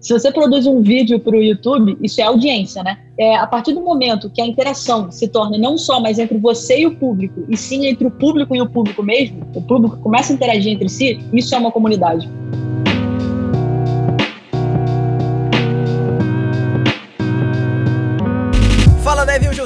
Se você produz um vídeo para o YouTube, isso é audiência, né? É, a partir do momento que a interação se torna não só mais entre você e o público, e sim entre o público e o público mesmo, o público começa a interagir entre si, isso é uma comunidade.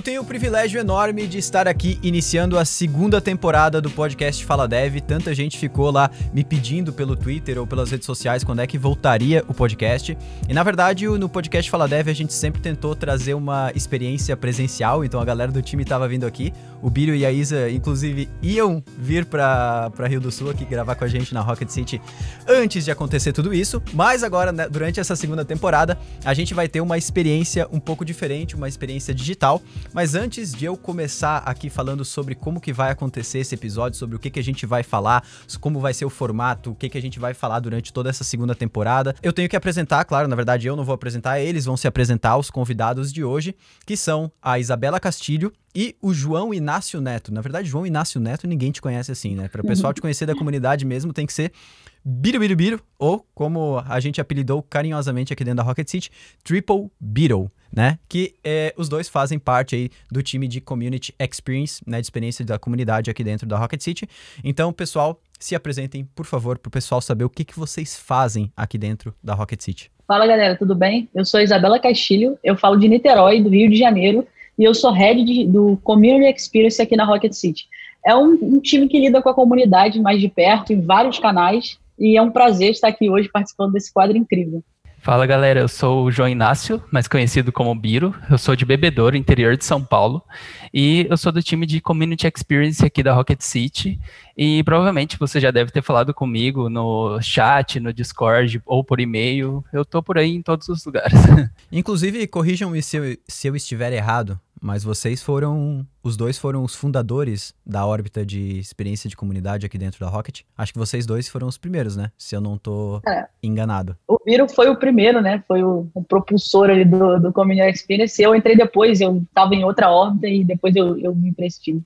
Eu tenho o privilégio enorme de estar aqui iniciando a segunda temporada do podcast Fala Dev. Tanta gente ficou lá me pedindo pelo Twitter ou pelas redes sociais quando é que voltaria o podcast. E na verdade, no podcast Fala Dev a gente sempre tentou trazer uma experiência presencial, então a galera do time estava vindo aqui. O Bírio e a Isa, inclusive, iam vir para Rio do Sul aqui gravar com a gente na Rocket City antes de acontecer tudo isso. Mas agora, né, durante essa segunda temporada, a gente vai ter uma experiência um pouco diferente, uma experiência digital. Mas antes de eu começar aqui falando sobre como que vai acontecer esse episódio, sobre o que que a gente vai falar, como vai ser o formato, o que que a gente vai falar durante toda essa segunda temporada, eu tenho que apresentar, claro, na verdade eu não vou apresentar, eles vão se apresentar os convidados de hoje, que são a Isabela Castilho, e o João Inácio Neto. Na verdade, João Inácio Neto ninguém te conhece assim, né? Para o pessoal te conhecer da comunidade mesmo, tem que ser Biro Biro Biro, ou como a gente apelidou carinhosamente aqui dentro da Rocket City, Triple Beetle né? Que é, os dois fazem parte aí do time de Community Experience, né? De experiência da comunidade aqui dentro da Rocket City. Então, pessoal, se apresentem, por favor, para o pessoal saber o que, que vocês fazem aqui dentro da Rocket City. Fala, galera, tudo bem? Eu sou Isabela Castilho, eu falo de Niterói, do Rio de Janeiro, e eu sou head de, do Community Experience aqui na Rocket City. É um, um time que lida com a comunidade mais de perto, em vários canais, e é um prazer estar aqui hoje participando desse quadro incrível. Fala galera, eu sou o João Inácio, mais conhecido como Biro. Eu sou de Bebedouro, interior de São Paulo, e eu sou do time de Community Experience aqui da Rocket City. E provavelmente você já deve ter falado comigo no chat, no Discord ou por e-mail. Eu tô por aí em todos os lugares. Inclusive, corrijam-me se se eu estiver errado, mas vocês foram. Os dois foram os fundadores da órbita de experiência de comunidade aqui dentro da Rocket. Acho que vocês dois foram os primeiros, né? Se eu não tô é. enganado. O Viro foi o primeiro, né? Foi o, o propulsor ali do, do Community Experience. Eu entrei depois, eu tava em outra órbita e depois eu, eu vim pra esse time.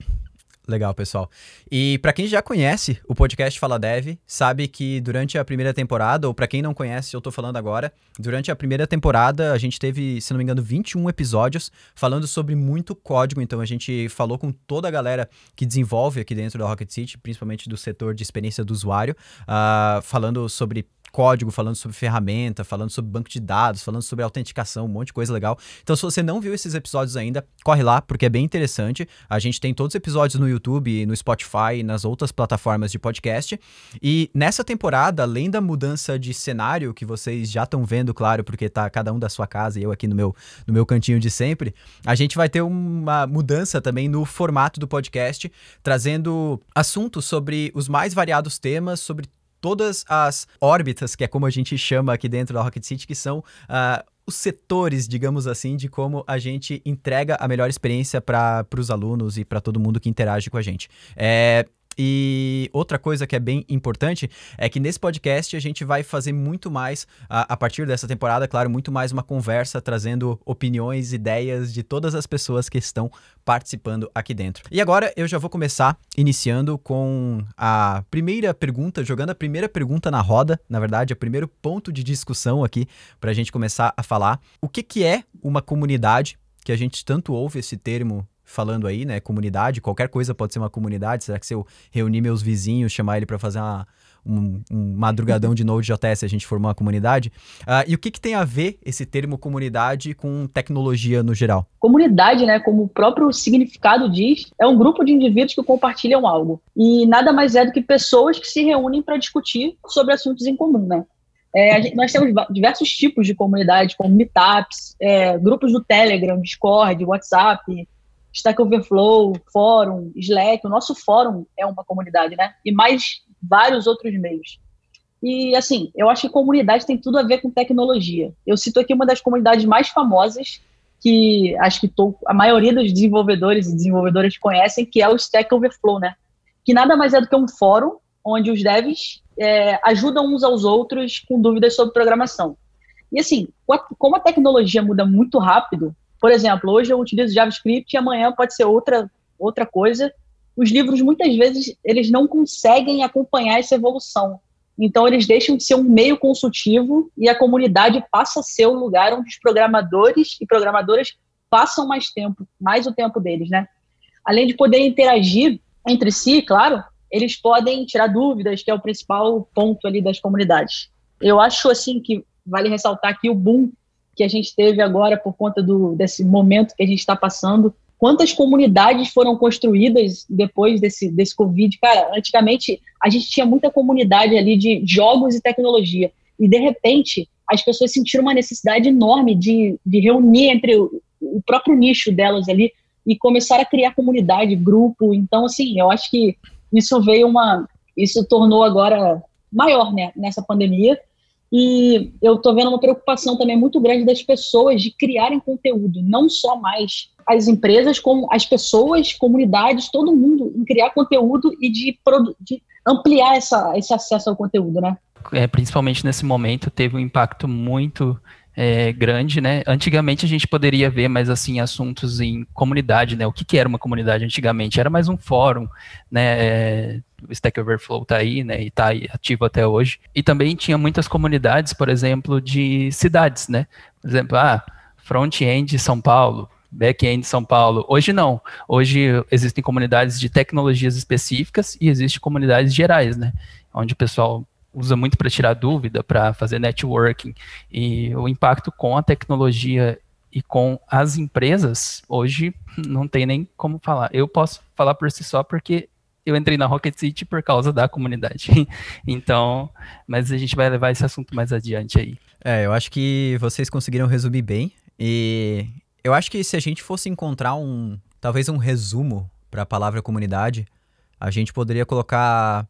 Legal, pessoal. E para quem já conhece o podcast Fala Dev, sabe que durante a primeira temporada, ou para quem não conhece, eu tô falando agora, durante a primeira temporada a gente teve, se não me engano, 21 episódios falando sobre muito código, então a gente falou com toda a galera que desenvolve aqui dentro da Rocket City, principalmente do setor de experiência do usuário, uh, falando sobre código, falando sobre ferramenta, falando sobre banco de dados, falando sobre autenticação, um monte de coisa legal. Então, se você não viu esses episódios ainda, corre lá, porque é bem interessante. A gente tem todos os episódios no YouTube, no Spotify e nas outras plataformas de podcast. E nessa temporada, além da mudança de cenário que vocês já estão vendo, claro, porque tá cada um da sua casa e eu aqui no meu, no meu cantinho de sempre, a gente vai ter uma mudança também no formato do podcast, trazendo assuntos sobre os mais variados temas, sobre todas as órbitas, que é como a gente chama aqui dentro da Rocket City, que são uh, os setores, digamos assim, de como a gente entrega a melhor experiência para os alunos e para todo mundo que interage com a gente. É, e outra coisa que é bem importante é que nesse podcast a gente vai fazer muito mais, a, a, partir dessa temporada, claro, muito mais uma conversa, trazendo opiniões, ideias de todas as pessoas que estão participando aqui dentro. E agora eu já vou começar iniciando com a primeira pergunta, jogando a primeira pergunta na roda, na verdade, o primeiro ponto de discussão aqui para a gente começar a falar. O que, que é uma comunidade? Que a gente tanto ouve esse termo falando aí, né? Comunidade, qualquer coisa pode ser uma comunidade. Será que se eu reunir meus vizinhos, chamar ele para fazer uma, um, um, madrugadão de Node.js, a gente formar uma comunidade? Uh, e o que, que tem a ver esse termo comunidade com tecnologia no geral? Comunidade, né, como o próprio significado diz, é um grupo de indivíduos que compartilham algo. E nada mais é do que pessoas que se reúnem para discutir sobre assuntos em comum, né? É, gente, nós temos diversos tipos de comunidade, como meetups, é, grupos do Telegram, Discord, WhatsApp, Stack Overflow, fórum, Slack, o nosso fórum é uma comunidade, né? E mais vários outros meios. E, assim, eu acho que comunidade tem tudo a ver com tecnologia. Eu cito aqui uma das comunidades mais famosas, que acho que tô, a maioria dos desenvolvedores e desenvolvedoras conhecem, que é o Stack Overflow, né? Que nada mais é do que um fórum onde os devs é, ajudam uns aos outros com dúvidas sobre programação. E, assim, como a tecnologia muda muito rápido, por exemplo, hoje eu utilizo JavaScript e amanhã pode ser outra, outra coisa. Os livros, muitas vezes, eles não conseguem acompanhar essa evolução. Então, eles deixam de ser um meio consultivo e a comunidade passa a ser o lugar onde os programadores e programadoras passam mais tempo, mais o tempo deles, né? Além de poder interagir entre si, claro, eles podem tirar dúvidas, que é o principal ponto ali das comunidades. Eu acho, assim, que vale ressaltar aqui o boom que a gente teve agora por conta do, desse momento que a gente está passando. Quantas comunidades foram construídas depois desse, desse Covid? Cara, antigamente a gente tinha muita comunidade ali de jogos e tecnologia. E, de repente, as pessoas sentiram uma necessidade enorme de, de reunir entre o, o próprio nicho delas ali e começar a criar comunidade, grupo. Então, assim, eu acho que isso veio uma. Isso tornou agora maior né, nessa pandemia. E eu estou vendo uma preocupação também muito grande das pessoas de criarem conteúdo, não só mais as empresas, como as pessoas, comunidades, todo mundo em criar conteúdo e de, de ampliar essa, esse acesso ao conteúdo, né? É, principalmente nesse momento, teve um impacto muito é, grande, né? Antigamente a gente poderia ver mais assim assuntos em comunidade, né? O que, que era uma comunidade antigamente? Era mais um fórum, né? É, o Stack Overflow tá aí, né? E tá ativo até hoje. E também tinha muitas comunidades, por exemplo, de cidades, né? Por exemplo, ah, front-end São Paulo, back-end São Paulo. Hoje não. Hoje existem comunidades de tecnologias específicas e existem comunidades gerais, né? Onde o pessoal usa muito para tirar dúvida, para fazer networking. E o impacto com a tecnologia e com as empresas, hoje não tem nem como falar. Eu posso falar por si só porque eu entrei na Rocket City por causa da comunidade. então, mas a gente vai levar esse assunto mais adiante aí. É, eu acho que vocês conseguiram resumir bem. E eu acho que se a gente fosse encontrar um, talvez um resumo para a palavra comunidade, a gente poderia colocar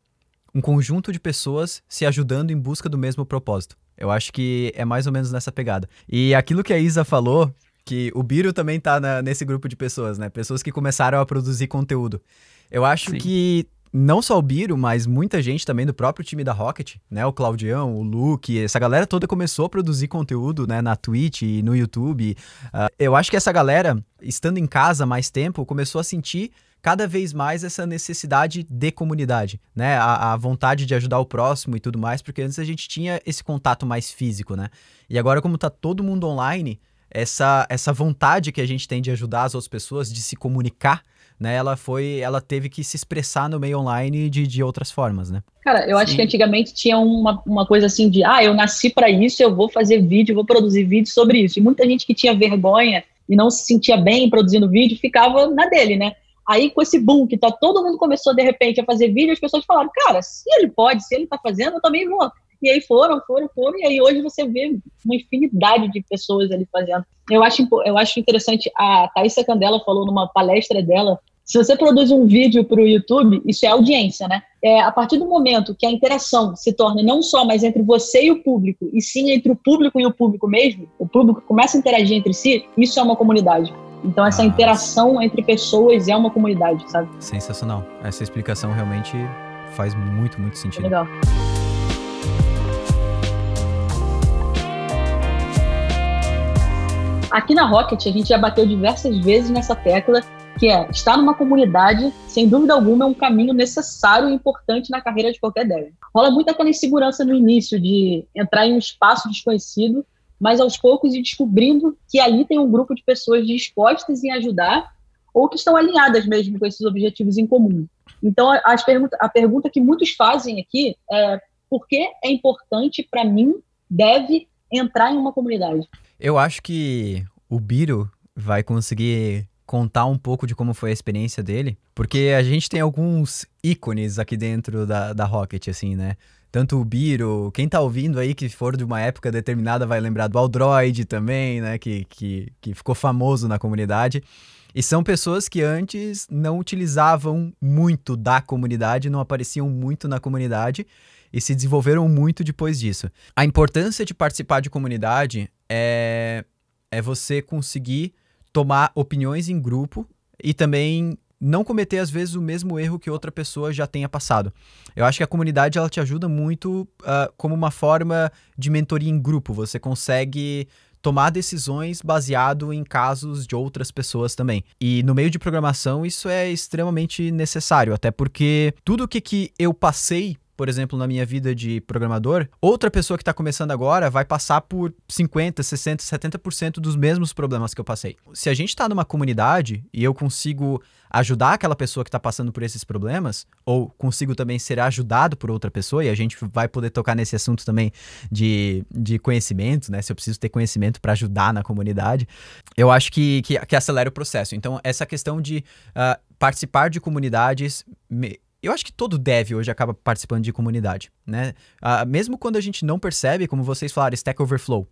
um conjunto de pessoas se ajudando em busca do mesmo propósito. Eu acho que é mais ou menos nessa pegada. E aquilo que a Isa falou, que o Biro também tá na, nesse grupo de pessoas, né? Pessoas que começaram a produzir conteúdo. Eu acho Sim. que não só o Biro, mas muita gente também do próprio time da Rocket, né? O Claudião, o Luke, essa galera toda começou a produzir conteúdo, né? Na Twitch e no YouTube. Uh, eu acho que essa galera, estando em casa mais tempo, começou a sentir cada vez mais essa necessidade de comunidade, né? A, a, vontade de ajudar o próximo e tudo mais, porque antes a gente tinha esse contato mais físico, né? E agora, como tá todo mundo online, essa, essa vontade que a gente tem de ajudar as outras pessoas, de se comunicar, né? Ela foi, ela teve que se expressar no meio online de, de outras formas, né? Cara, eu Sim. acho que antigamente tinha uma, uma coisa assim de, ah, eu nasci para isso, eu vou fazer vídeo, vou produzir vídeo sobre isso. E muita gente que tinha vergonha e não se sentia bem produzindo vídeo ficava na dele, né? Aí, com esse boom que tá, todo mundo começou, de repente, a fazer vídeo, as pessoas falaram, cara, se ele pode, se ele tá fazendo, eu também vou. E aí foram, foram, foram, e aí hoje você vê uma infinidade de pessoas ali fazendo. Eu acho, eu acho interessante, a Thaisa Candela falou numa palestra dela, se você produz um vídeo para o YouTube, isso é audiência, né? É, a partir do momento que a interação se torna não só mais entre você e o público, e sim entre o público e o público mesmo, o público começa a interagir entre si, isso é uma comunidade. Então essa ah, interação entre pessoas é uma comunidade, sabe? Sensacional. Essa explicação realmente faz muito, muito sentido. Legal. Aqui na Rocket a gente já bateu diversas vezes nessa tecla que é estar numa comunidade, sem dúvida alguma, é um caminho necessário e importante na carreira de qualquer dev. Rola muito aquela insegurança no início de entrar em um espaço desconhecido mas aos poucos e descobrindo que ali tem um grupo de pessoas dispostas em ajudar ou que estão alinhadas mesmo com esses objetivos em comum. Então, as pergunta, a pergunta que muitos fazem aqui é por que é importante para mim, deve entrar em uma comunidade? Eu acho que o Biro vai conseguir contar um pouco de como foi a experiência dele, porque a gente tem alguns ícones aqui dentro da, da Rocket, assim, né? Tanto o Biro, quem tá ouvindo aí que for de uma época determinada vai lembrar do Aldroid também, né, que, que, que ficou famoso na comunidade. E são pessoas que antes não utilizavam muito da comunidade, não apareciam muito na comunidade e se desenvolveram muito depois disso. A importância de participar de comunidade é, é você conseguir tomar opiniões em grupo e também não cometer às vezes o mesmo erro que outra pessoa já tenha passado. Eu acho que a comunidade ela te ajuda muito uh, como uma forma de mentoria em grupo. Você consegue tomar decisões baseado em casos de outras pessoas também. E no meio de programação isso é extremamente necessário, até porque tudo o que, que eu passei por exemplo, na minha vida de programador, outra pessoa que está começando agora vai passar por 50, 60, 70% dos mesmos problemas que eu passei. Se a gente está numa comunidade e eu consigo ajudar aquela pessoa que está passando por esses problemas, ou consigo também ser ajudado por outra pessoa, e a gente vai poder tocar nesse assunto também de, de conhecimento, né? Se eu preciso ter conhecimento para ajudar na comunidade, eu acho que, que, que, acelera o processo. Então, essa questão de uh, participar de comunidades. Me, eu acho que todo dev hoje acaba participando de comunidade, né? Uh, mesmo quando a gente não percebe, como vocês falaram, Stack Overflow.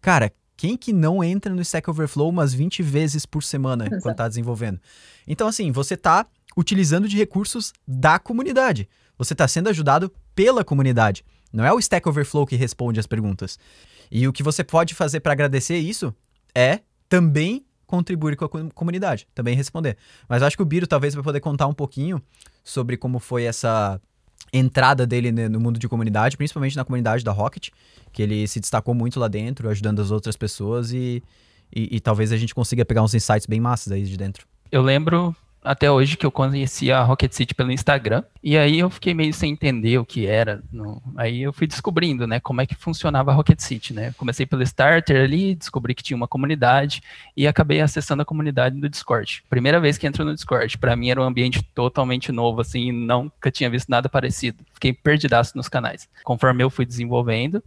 Cara, quem que não entra no Stack Overflow umas 20 vezes por semana Exato. quando está desenvolvendo? Então, assim, você está utilizando de recursos da comunidade. Você está sendo ajudado pela comunidade. Não é o Stack Overflow que responde as perguntas. E o que você pode fazer para agradecer isso é também contribuir com a comunidade, também responder. Mas acho que o Biro talvez vai poder contar um pouquinho sobre como foi essa entrada dele no mundo de comunidade, principalmente na comunidade da Rocket, que ele se destacou muito lá dentro, ajudando as outras pessoas e, e, e talvez a gente consiga pegar uns insights bem massas aí de dentro. Eu lembro até hoje que eu conhecia a Rocket City pelo Instagram. E aí eu fiquei meio sem entender o que era. No... Aí eu fui descobrindo, né, como é que funcionava a Rocket City, né? Comecei pelo starter ali, descobri que tinha uma comunidade e acabei acessando a comunidade do Discord. Primeira vez que entro no Discord, para mim era um ambiente totalmente novo, assim, nunca tinha visto nada parecido. Fiquei perdidaço nos canais. Conforme eu fui desenvolvendo,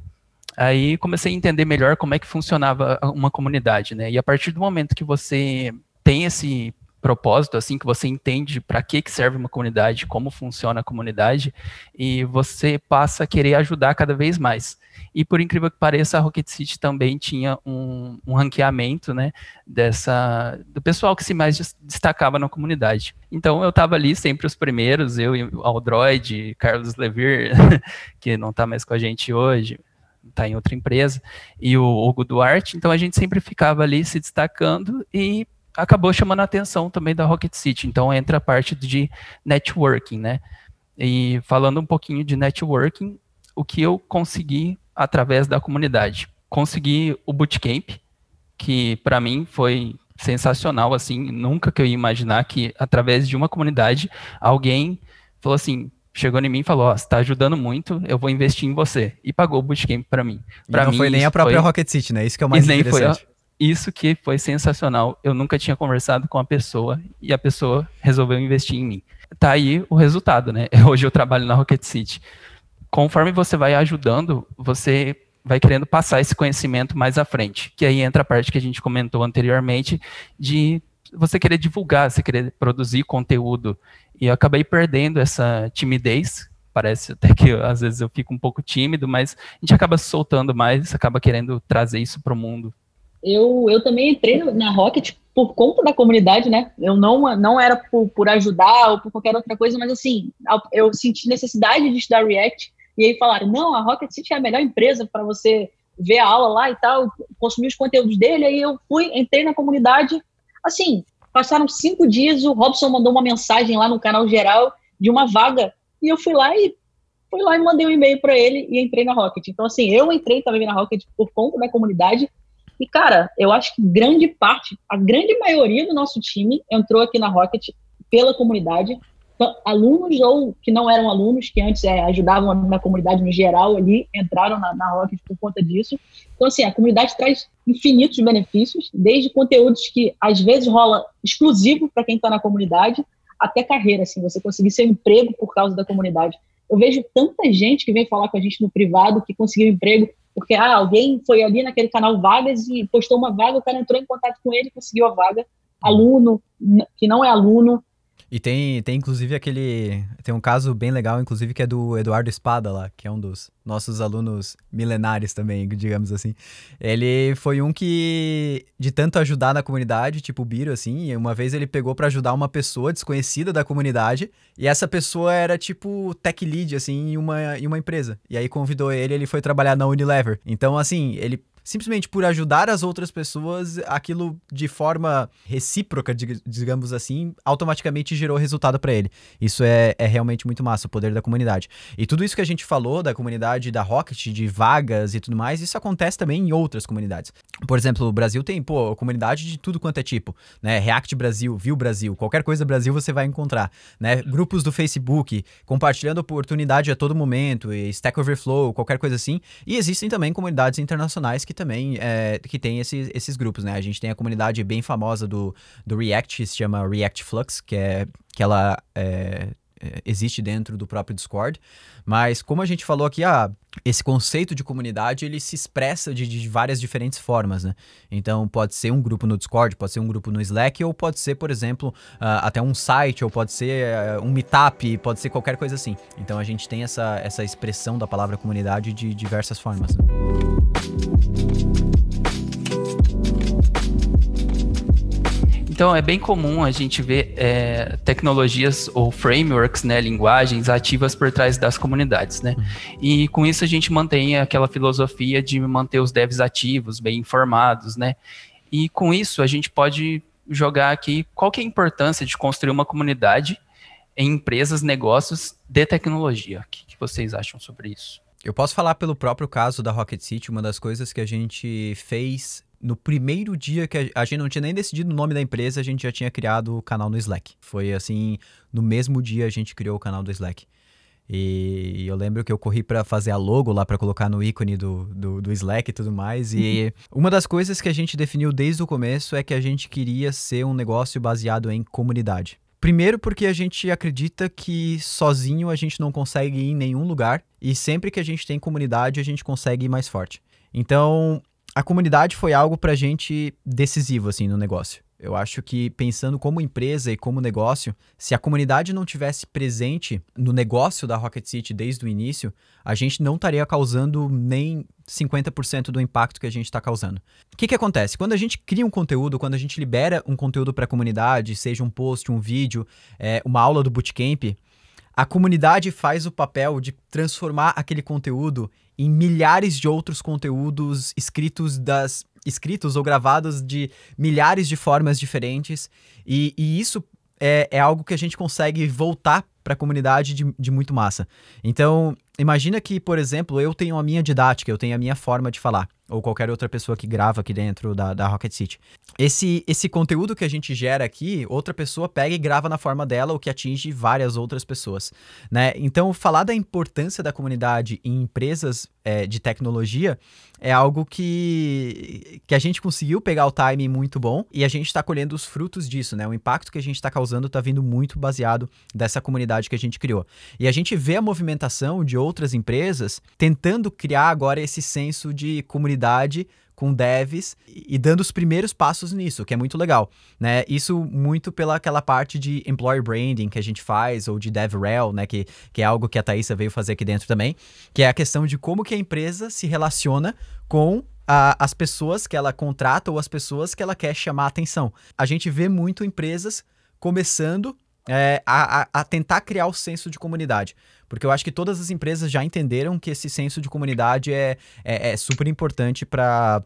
aí comecei a entender melhor como é que funcionava uma comunidade, né? E a partir do momento que você tem esse propósito, assim, que você entende para que, que serve uma comunidade, como funciona a comunidade, e você passa a querer ajudar cada vez mais. E por incrível que pareça, a Rocket City também tinha um, um ranqueamento, né, dessa, do pessoal que se mais destacava na comunidade. Então eu estava ali sempre os primeiros, eu e Aldroid, Carlos Levir, que não está mais com a gente hoje, está em outra empresa, e o Hugo Duarte, então a gente sempre ficava ali se destacando e acabou chamando a atenção também da Rocket City. Então entra a parte de networking, né? E falando um pouquinho de networking, o que eu consegui através da comunidade? Consegui o bootcamp, que para mim foi sensacional, assim, nunca que eu ia imaginar que através de uma comunidade alguém falou assim, chegou em mim e falou, ó, oh, você tá ajudando muito, eu vou investir em você. E pagou o bootcamp para mim. Pra não mim, foi nem a própria foi... Rocket City, né? Isso que é o mais e interessante. Foi isso que foi sensacional. Eu nunca tinha conversado com a pessoa e a pessoa resolveu investir em mim. Tá aí o resultado, né? Hoje eu trabalho na Rocket City. Conforme você vai ajudando, você vai querendo passar esse conhecimento mais à frente. Que aí entra a parte que a gente comentou anteriormente de você querer divulgar, você querer produzir conteúdo. E eu acabei perdendo essa timidez. Parece até que às vezes eu fico um pouco tímido, mas a gente acaba soltando mais, acaba querendo trazer isso para o mundo eu, eu também entrei na Rocket por conta da comunidade, né? Eu não, não era por, por ajudar ou por qualquer outra coisa, mas assim, eu senti necessidade de estudar React. E aí falaram: não, a Rocket City é a melhor empresa para você ver a aula lá e tal, consumir os conteúdos dele. Aí eu fui, entrei na comunidade. Assim, passaram cinco dias, o Robson mandou uma mensagem lá no canal geral de uma vaga. E eu fui lá e fui lá e mandei um e-mail para ele e entrei na Rocket. Então, assim, eu entrei também na Rocket por conta da comunidade e, cara, eu acho que grande parte, a grande maioria do nosso time entrou aqui na Rocket pela comunidade. Alunos ou que não eram alunos, que antes é, ajudavam na comunidade no geral ali, entraram na, na Rocket por conta disso. Então, assim, a comunidade traz infinitos benefícios, desde conteúdos que às vezes rola exclusivo para quem está na comunidade, até carreira, assim, você conseguir seu emprego por causa da comunidade. Eu vejo tanta gente que vem falar com a gente no privado que conseguiu emprego porque ah, alguém foi ali naquele canal Vagas e postou uma vaga, o cara entrou em contato com ele, conseguiu a vaga. Aluno, que não é aluno, e tem, tem inclusive aquele. Tem um caso bem legal, inclusive, que é do Eduardo Espada lá, que é um dos nossos alunos milenares também, digamos assim. Ele foi um que, de tanto ajudar na comunidade, tipo o Biro, assim, uma vez ele pegou para ajudar uma pessoa desconhecida da comunidade, e essa pessoa era tipo tech lead, assim, em uma, em uma empresa. E aí convidou ele, ele foi trabalhar na Unilever. Então, assim, ele simplesmente por ajudar as outras pessoas, aquilo de forma recíproca, digamos assim, automaticamente gerou resultado para ele. Isso é, é realmente muito massa, o poder da comunidade. E tudo isso que a gente falou da comunidade da Rocket, de vagas e tudo mais, isso acontece também em outras comunidades. Por exemplo, o Brasil tem, pô, comunidade de tudo quanto é tipo, né? React Brasil, View Brasil, qualquer coisa Brasil você vai encontrar, né? Grupos do Facebook, compartilhando oportunidade a todo momento, Stack Overflow, qualquer coisa assim. E existem também comunidades internacionais que também é, que tem esses, esses grupos, né? A gente tem a comunidade bem famosa do, do React, que se chama React Flux, que é que ela é, existe dentro do próprio Discord. Mas como a gente falou aqui, ah, esse conceito de comunidade ele se expressa de, de, várias diferentes formas, né? Então pode ser um grupo no Discord, pode ser um grupo no Slack, ou pode ser, por exemplo, uh, até um site, ou pode ser uh, um meetup, pode ser qualquer coisa assim. Então a gente tem essa, essa expressão da palavra comunidade de diversas formas. Né? Então, é bem comum a gente ver é, tecnologias ou frameworks, né, linguagens ativas por trás das comunidades, né? Uhum. E com isso a gente mantém aquela filosofia de manter os devs ativos, bem informados, né? E com isso a gente pode jogar aqui qual que é a importância de construir uma comunidade em empresas, negócios de tecnologia. O que, que vocês acham sobre isso? Eu posso falar pelo próprio caso da Rocket City, uma das coisas que a gente fez no primeiro dia que a, gente não tinha nem decidido o nome da empresa, a gente já tinha criado o canal no Slack. Foi assim, no mesmo dia a gente criou o canal do Slack. E eu lembro que eu corri para fazer a logo lá para colocar no ícone do, do, do, Slack e tudo mais. E uma das coisas que a gente definiu desde o começo é que a gente queria ser um negócio baseado em comunidade. Primeiro, porque a gente acredita que sozinho a gente não consegue ir em nenhum lugar e sempre que a gente tem comunidade a gente consegue ir mais forte. Então, a comunidade foi algo pra gente decisivo, assim, no negócio. Eu acho que pensando como empresa e como negócio, se a comunidade não tivesse presente no negócio da Rocket City desde o início, a gente não estaria causando nem 50% do impacto que a gente está causando. O que, que acontece? Quando a gente cria um conteúdo, quando a gente libera um conteúdo para a comunidade, seja um post, um vídeo, é, uma aula do bootcamp, a comunidade faz o papel de transformar aquele conteúdo em milhares de outros conteúdos escritos das escritos ou gravados de milhares de formas diferentes e, e isso é, é, algo que a gente consegue voltar para a comunidade de, de muito massa. Então, imagina que, por exemplo, eu tenho a minha didática, eu tenho a minha forma de falar ou qualquer outra pessoa que grava aqui dentro da, da Rocket City. Esse, esse conteúdo que a gente gera aqui, outra pessoa pega e grava na forma dela, o que atinge várias outras pessoas. Né? Então, falar da importância da comunidade em empresas é, de tecnologia é algo que, que a gente conseguiu pegar o timing muito bom e a gente está colhendo os frutos disso. Né? O impacto que a gente está causando está vindo muito baseado dessa comunidade que a gente criou. E a gente vê a movimentação de outras empresas tentando criar agora esse senso de comunidade com devs e dando os primeiros passos nisso, que é muito legal, né? Isso muito pela aquela parte de employer branding que a gente faz ou de DevRel, né, que, que é algo que a Thaisa veio fazer aqui dentro também, que é a questão de como que a empresa se relaciona com as pessoas que ela contrata ou as pessoas que ela quer chamar atenção. A gente vê muito empresas começando é, a, a, tentar criar o senso de comunidade. Porque eu acho que todas as empresas já entenderam que esse senso de comunidade é, é, é super importante para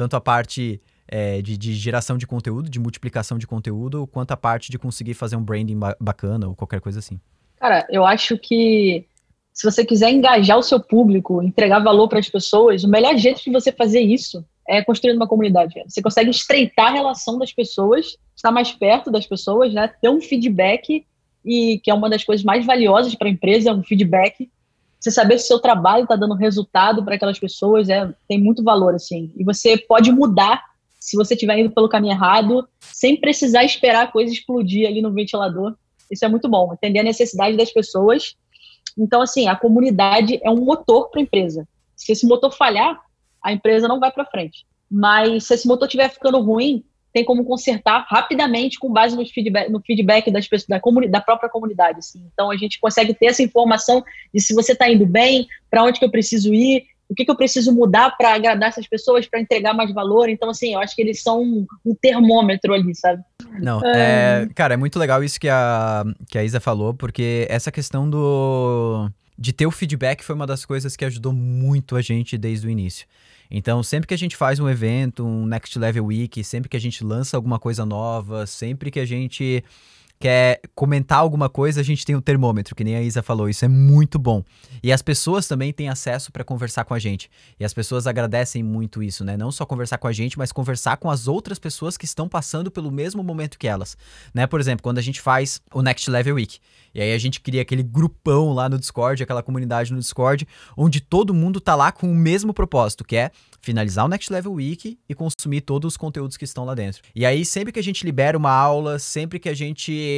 tanto a parte é, de, de, geração de conteúdo, de multiplicação de conteúdo, quanto a parte de conseguir fazer um branding ba bacana ou qualquer coisa assim. Cara, eu acho que se você quiser engajar o seu público, entregar valor para as pessoas, o melhor jeito de você fazer isso é construindo uma comunidade. Você consegue estreitar a relação das pessoas, estar mais perto das pessoas, né? Ter um feedback e que é uma das coisas mais valiosas para a empresa, um feedback. Você saber se o seu trabalho está dando resultado para aquelas pessoas é, tem muito valor, assim. E você pode mudar se você estiver indo pelo caminho errado, sem precisar esperar a coisa explodir ali no ventilador. Isso é muito bom, entender a necessidade das pessoas. Então, assim, a comunidade é um motor para a empresa. Se esse motor falhar, a empresa não vai para frente. Mas se esse motor estiver ficando ruim, tem como consertar rapidamente com base no feedback, no feedback das pessoas, da, da própria comunidade. Assim. Então a gente consegue ter essa informação de se você está indo bem, para onde que eu preciso ir, o que, que eu preciso mudar para agradar essas pessoas, para entregar mais valor. Então, assim, eu acho que eles são um, um termômetro ali, sabe? Não, é... É, cara, é muito legal isso que a, que a Isa falou, porque essa questão do de ter o feedback foi uma das coisas que ajudou muito a gente desde o início. Então, sempre que a gente faz um evento, um Next Level Week, sempre que a gente lança alguma coisa nova, sempre que a gente quer comentar alguma coisa, a gente tem o um termômetro, que nem a Isa falou, isso é muito bom. E as pessoas também têm acesso para conversar com a gente. E as pessoas agradecem muito isso, né? Não só conversar com a gente, mas conversar com as outras pessoas que estão passando pelo mesmo momento que elas, né? Por exemplo, quando a gente faz o Next Level Week, e aí a gente cria aquele grupão lá no Discord, aquela comunidade no Discord, onde todo mundo tá lá com o mesmo propósito, que é finalizar o Next Level Week e consumir todos os conteúdos que estão lá dentro. E aí, sempre que a gente libera uma aula, sempre que a gente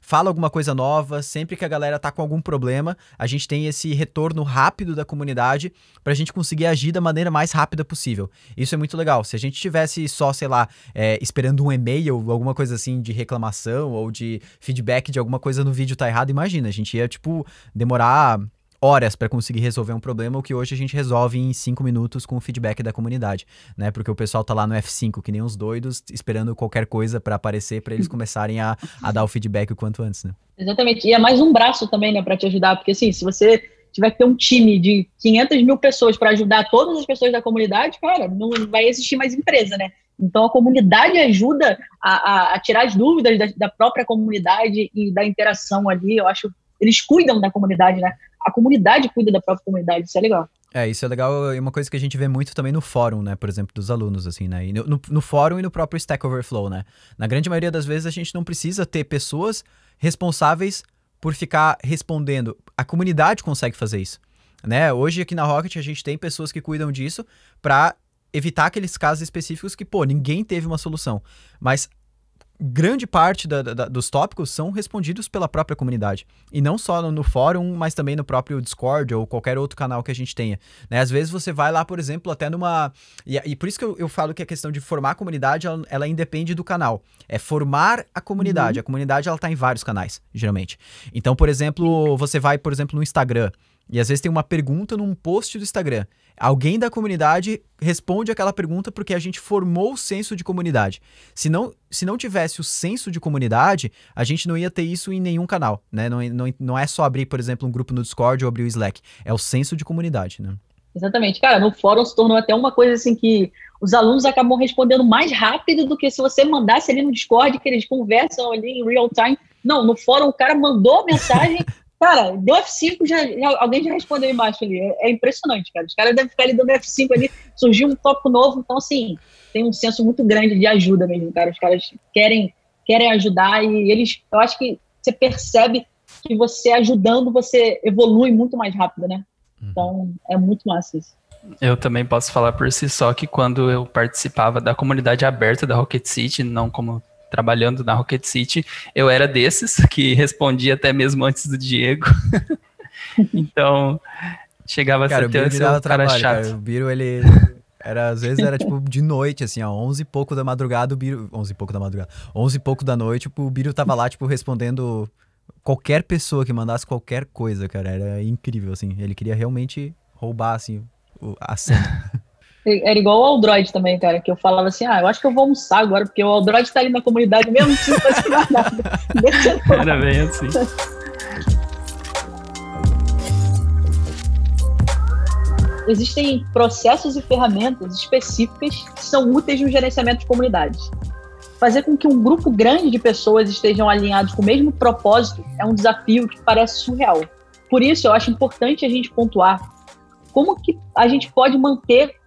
fala alguma coisa nova, sempre que a galera tá com algum problema, a gente tem esse retorno rápido da comunidade pra gente conseguir agir da maneira mais rápida possível. Isso é muito legal. Se a gente tivesse só, sei lá, é, esperando um e-mail, alguma coisa assim de reclamação ou de feedback de alguma coisa no vídeo tá errado, imagina, a gente ia, tipo, demorar horas para conseguir resolver um problema, o que hoje a gente resolve em cinco minutos com o feedback da comunidade, né? Porque o pessoal tá lá no F5, que nem uns doidos, esperando qualquer coisa para aparecer para eles começarem a, a dar o feedback o quanto antes, né? Exatamente. E é mais um braço também, né, para te ajudar, porque assim, se você tiver que ter um time de 500 mil pessoas para ajudar todas as pessoas da comunidade, cara, não vai existir mais empresa, né? Então a comunidade ajuda a, a, a tirar as dúvidas da, da própria comunidade e da interação ali. Eu acho eles cuidam da comunidade, né? a comunidade cuida da própria comunidade, isso é legal. É, isso é legal e uma coisa que a gente vê muito também no fórum, né? Por exemplo, dos alunos, assim, né? No, no, no, fórum e no próprio Stack Overflow, né? Na grande maioria das vezes a gente não precisa ter pessoas responsáveis por ficar respondendo. A comunidade consegue fazer isso, né? Hoje aqui na Rocket a gente tem pessoas que cuidam disso para evitar aqueles casos específicos que, pô, ninguém teve uma solução. Mas grande parte da, da, dos tópicos são respondidos pela própria comunidade. E não só no, no, fórum, mas também no próprio Discord ou qualquer outro canal que a gente tenha. Né? Às vezes você vai lá, por exemplo, até numa. E, e por isso que eu, eu, falo que a questão de formar a comunidade, ela, ela independe do canal. É formar a comunidade. Uhum. A comunidade, ela tá em vários canais, geralmente. Então, por exemplo, você vai, por exemplo, no Instagram. E às vezes tem uma pergunta num post do Instagram. Alguém da comunidade responde aquela pergunta porque a gente formou o senso de comunidade. Se não, se não tivesse o senso de comunidade, a gente não ia ter isso em nenhum canal, né? Não, não, não é só abrir, por exemplo, um grupo no Discord ou abrir o Slack. É o senso de comunidade, né? Exatamente. Cara, no fórum se tornou até uma coisa assim que os alunos acabam respondendo mais rápido do que se você mandasse ali no Discord, que eles conversam ali em real time. Não, no fórum o cara mandou a mensagem, Cara, deu F5, já, já, alguém já respondeu embaixo ali. É, é, impressionante, cara. Os caras devem ficar ali dando F5 ali, surgiu um tópico novo, então, assim, tem um senso muito grande de ajuda mesmo, cara. Os caras querem, querem ajudar e eles, eu acho que você percebe que você ajudando, você evolui muito mais rápido, né? Uhum. Então, é muito massa isso. Eu também posso falar por si só que quando eu participava da comunidade aberta da Rocket City, não como trabalhando na Rocket City, eu era desses que respondia até mesmo antes do Diego. então, chegava cara, a ser, ser um cara chato. Cara. O Biro, ele... Era, às vezes era tipo de noite, assim, ó, 11 e pouco da madrugada, o Biro. 11 e pouco da madrugada. 11 e pouco da noite, tipo, o Biro tava lá, tipo, respondendo qualquer pessoa que mandasse qualquer coisa, cara. Era incrível, assim. Ele queria realmente roubar, assim, a cena. Era igual ao Android também, cara, que eu falava assim, ah, eu acho que eu vou almoçar agora, porque o Android tá ali na comunidade mesmo, não precisa fazer nada. Era bem assim. Existem processos e ferramentas específicas que são úteis no gerenciamento de comunidades. Fazer com que um grupo grande de pessoas estejam alinhados com o mesmo propósito é um desafio que parece surreal. Por isso, eu acho importante a gente pontuar como que a gente pode manter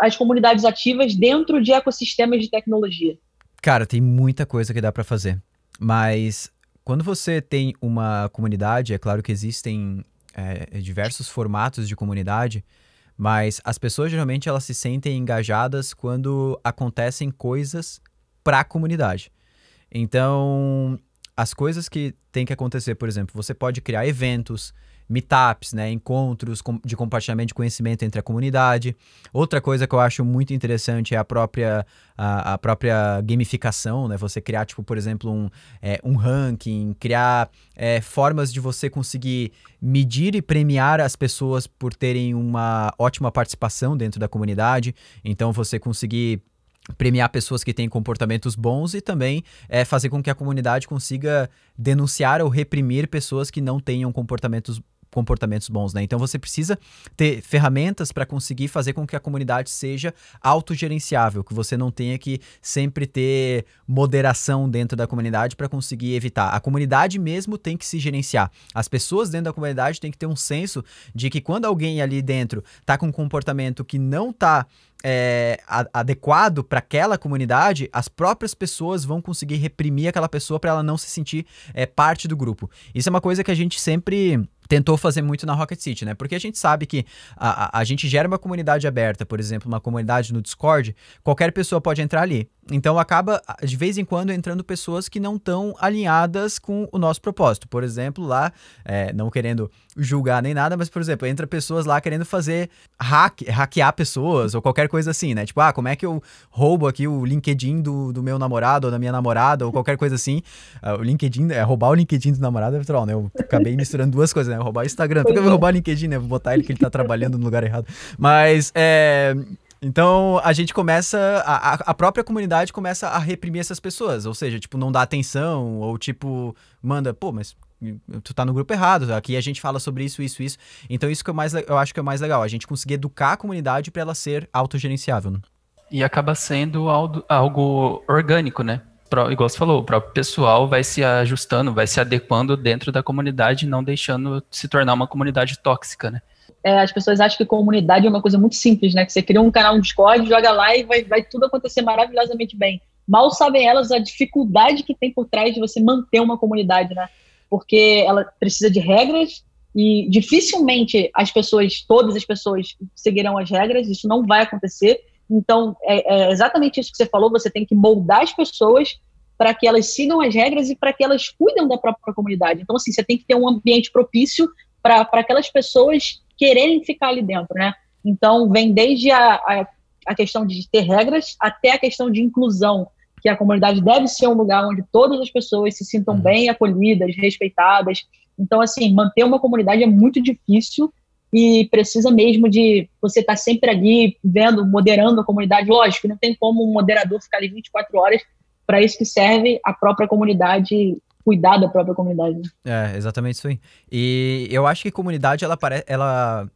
as comunidades ativas dentro de ecossistemas de tecnologia? Cara, tem muita coisa que dá para fazer. Mas quando você tem uma comunidade, é claro que existem é, diversos formatos de comunidade, mas as pessoas geralmente elas se sentem engajadas quando acontecem coisas para a comunidade. Então, as coisas que tem que acontecer, por exemplo, você pode criar eventos, meetups, né, encontros de compartilhamento de conhecimento entre a comunidade. Outra coisa que eu acho muito interessante é a própria, a, a própria gamificação, né, você criar, tipo, por exemplo, um, é, um ranking, criar é, formas de você conseguir medir e premiar as pessoas por terem uma ótima participação dentro da comunidade. Então, você conseguir premiar pessoas que têm comportamentos bons e também é, fazer com que a comunidade consiga denunciar ou reprimir pessoas que não tenham comportamentos comportamentos bons, né? Então você precisa ter ferramentas para conseguir fazer com que a comunidade seja autogerenciável, que você não tenha que sempre ter moderação dentro da comunidade para conseguir evitar. A comunidade mesmo tem que se gerenciar. As pessoas dentro da comunidade têm que ter um senso de que quando alguém ali dentro tá com um comportamento que não tá é, adequado para aquela comunidade, as próprias pessoas vão conseguir reprimir aquela pessoa para ela não se sentir é, parte do grupo. Isso é uma coisa que a gente sempre tentou fazer muito na Rocket City, né? Porque a gente sabe que a, a, a, gente gera uma comunidade aberta, por exemplo, uma comunidade no Discord, qualquer pessoa pode entrar ali. Então acaba, de vez em quando, entrando pessoas que não estão alinhadas com o nosso propósito. Por exemplo, lá, é, não querendo julgar nem nada, mas, por exemplo, entra pessoas lá querendo fazer hack, hackear pessoas ou qualquer coisa assim, né? Tipo, ah, como é que eu roubo aqui o LinkedIn do, do meu namorado ou da minha namorada ou qualquer coisa assim. Uh, o LinkedIn, é roubar o LinkedIn do namorado é troll, né? Eu acabei misturando duas coisas, né? Roubar o Instagram. Por que eu vou roubar o LinkedIn, né? Vou botar ele que ele tá trabalhando no lugar errado. Mas, é então a gente começa, a, a própria comunidade começa a reprimir essas pessoas, ou seja, tipo, não dá atenção, ou tipo, manda, pô, mas tu tá no grupo errado, aqui a gente fala sobre isso, isso, isso. Então isso que eu, mais, eu acho que é o mais legal, a gente conseguir educar a comunidade para ela ser autogerenciável. Né? E acaba sendo algo, algo orgânico, né? Igual você falou, o próprio pessoal vai se ajustando, vai se adequando dentro da comunidade, não deixando se tornar uma comunidade tóxica, né? é, as pessoas acham que comunidade é uma coisa muito simples, né? Que você cria um canal no Discord, joga lá e vai, vai tudo acontecer maravilhosamente bem. Mal sabem elas a dificuldade que tem por trás de você manter uma comunidade, né? Porque ela precisa de regras e dificilmente as pessoas, todas as pessoas, seguirão as regras, isso não vai acontecer. Então, é, é exatamente isso que você falou, você tem que moldar as pessoas para que elas sigam as regras e para que elas cuidem da própria comunidade. Então, assim, você tem que ter um ambiente propício para aquelas pessoas quererem ficar ali dentro, né? Então, vem desde a, a, a questão de ter regras até a questão de inclusão, que a comunidade deve ser um lugar onde todas as pessoas se sintam uhum. bem acolhidas, respeitadas. Então, assim, manter uma comunidade é muito difícil e precisa mesmo de você estar tá sempre ali vendo, moderando a comunidade. Lógico, não tem como um moderador ficar ali 24 horas, para isso que serve a própria comunidade cuidar da própria comunidade. É, exatamente isso aí. E eu acho que comunidade, ela, ela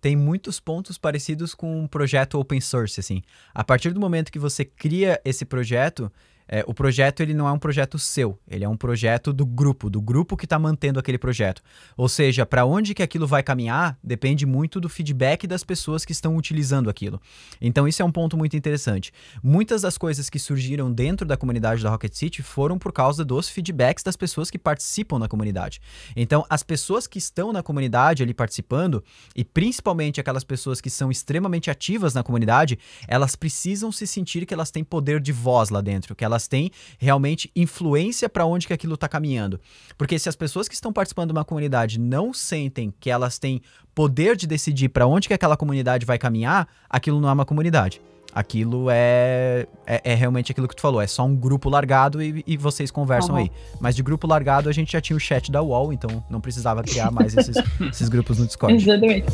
tem muitos pontos parecidos com um projeto open source, assim. A partir do momento que você cria esse projeto, é, o projeto ele não é um projeto seu, ele é um projeto do grupo, do grupo que está mantendo aquele projeto. Ou seja, para onde que aquilo vai caminhar depende muito do feedback das pessoas que estão utilizando aquilo. Então isso é um ponto muito interessante. Muitas das coisas que surgiram dentro da comunidade da Rocket City foram por causa dos feedbacks das pessoas que participam na comunidade. Então as pessoas que estão na comunidade ali participando e principalmente aquelas pessoas que são extremamente ativas na comunidade, elas precisam se sentir que elas têm poder de voz lá dentro, que elas elas têm realmente influência para onde que aquilo está caminhando. Porque se as pessoas que estão participando de uma comunidade não sentem que elas têm poder de decidir para onde que aquela comunidade vai caminhar, aquilo não é uma comunidade. Aquilo é, é, é, realmente aquilo que tu falou, é só um grupo largado e, e vocês conversam uhum. aí. Mas de grupo largado a gente já tinha o chat da UOL, então não precisava criar mais esses, esses grupos no Discord. Exatamente.